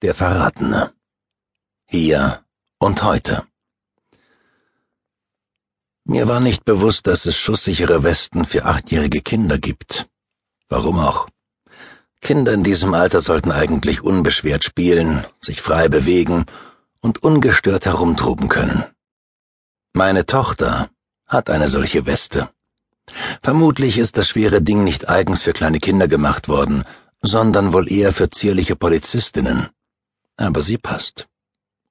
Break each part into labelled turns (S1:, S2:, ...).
S1: Der Verratene. Hier und heute. Mir war nicht bewusst, dass es schusssichere Westen für achtjährige Kinder gibt. Warum auch? Kinder in diesem Alter sollten eigentlich unbeschwert spielen, sich frei bewegen und ungestört herumtoben können. Meine Tochter hat eine solche Weste. Vermutlich ist das schwere Ding nicht eigens für kleine Kinder gemacht worden, sondern wohl eher für zierliche Polizistinnen aber sie passt.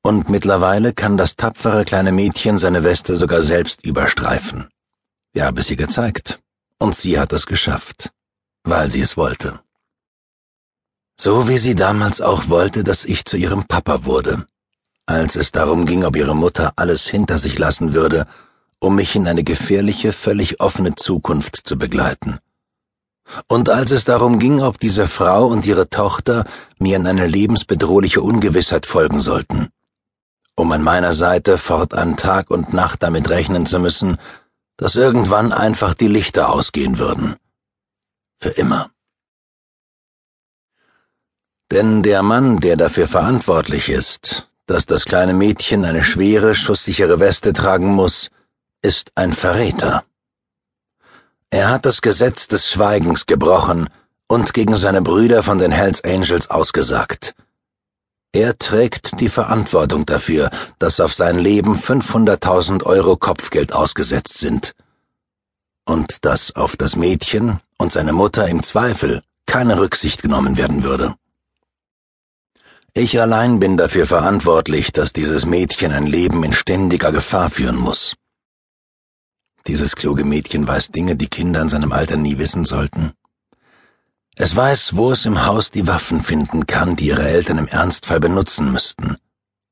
S1: Und mittlerweile kann das tapfere kleine Mädchen seine Weste sogar selbst überstreifen. Wir haben es ihr gezeigt, und sie hat es geschafft, weil sie es wollte. So wie sie damals auch wollte, dass ich zu ihrem Papa wurde, als es darum ging, ob ihre Mutter alles hinter sich lassen würde, um mich in eine gefährliche, völlig offene Zukunft zu begleiten. Und als es darum ging, ob diese Frau und ihre Tochter mir in eine lebensbedrohliche Ungewissheit folgen sollten, um an meiner Seite fortan Tag und Nacht damit rechnen zu müssen, dass irgendwann einfach die Lichter ausgehen würden. Für immer. Denn der Mann, der dafür verantwortlich ist, dass das kleine Mädchen eine schwere, schusssichere Weste tragen muss, ist ein Verräter. Er hat das Gesetz des Schweigens gebrochen und gegen seine Brüder von den Hells Angels ausgesagt. Er trägt die Verantwortung dafür, dass auf sein Leben 500.000 Euro Kopfgeld ausgesetzt sind. Und dass auf das Mädchen und seine Mutter im Zweifel keine Rücksicht genommen werden würde. Ich allein bin dafür verantwortlich, dass dieses Mädchen ein Leben in ständiger Gefahr führen muss. Dieses kluge Mädchen weiß Dinge, die Kinder in seinem Alter nie wissen sollten. Es weiß, wo es im Haus die Waffen finden kann, die ihre Eltern im Ernstfall benutzen müssten.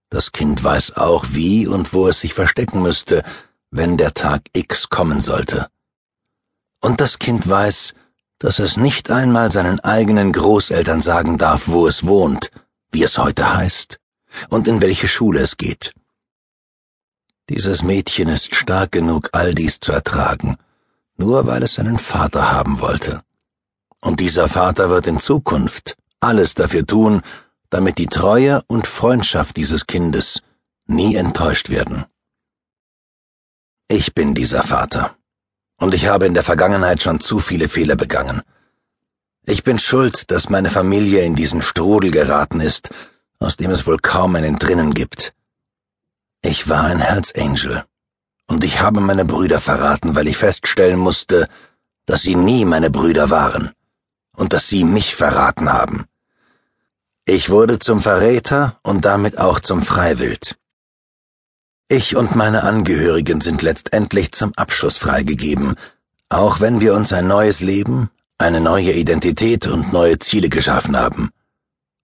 S1: Das Kind weiß auch, wie und wo es sich verstecken müsste, wenn der Tag X kommen sollte. Und das Kind weiß, dass es nicht einmal seinen eigenen Großeltern sagen darf, wo es wohnt, wie es heute heißt und in welche Schule es geht. Dieses Mädchen ist stark genug, all dies zu ertragen, nur weil es seinen Vater haben wollte. Und dieser Vater wird in Zukunft alles dafür tun, damit die Treue und Freundschaft dieses Kindes nie enttäuscht werden. Ich bin dieser Vater, und ich habe in der Vergangenheit schon zu viele Fehler begangen. Ich bin schuld, dass meine Familie in diesen Strudel geraten ist, aus dem es wohl kaum einen drinnen gibt. Ich war ein Herzangel, und ich habe meine Brüder verraten, weil ich feststellen musste, dass sie nie meine Brüder waren und dass sie mich verraten haben. Ich wurde zum Verräter und damit auch zum Freiwild. Ich und meine Angehörigen sind letztendlich zum Abschuss freigegeben, auch wenn wir uns ein neues Leben, eine neue Identität und neue Ziele geschaffen haben.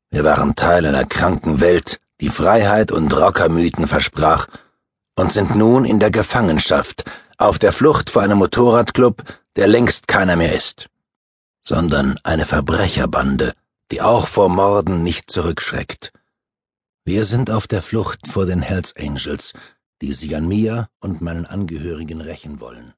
S1: Wir waren Teil einer kranken Welt, die Freiheit und Rockermythen versprach, und sind nun in der Gefangenschaft, auf der Flucht vor einem Motorradclub, der längst keiner mehr ist, sondern eine Verbrecherbande, die auch vor Morden nicht zurückschreckt. Wir sind auf der Flucht vor den Hells Angels, die sich an mir und meinen Angehörigen rächen wollen.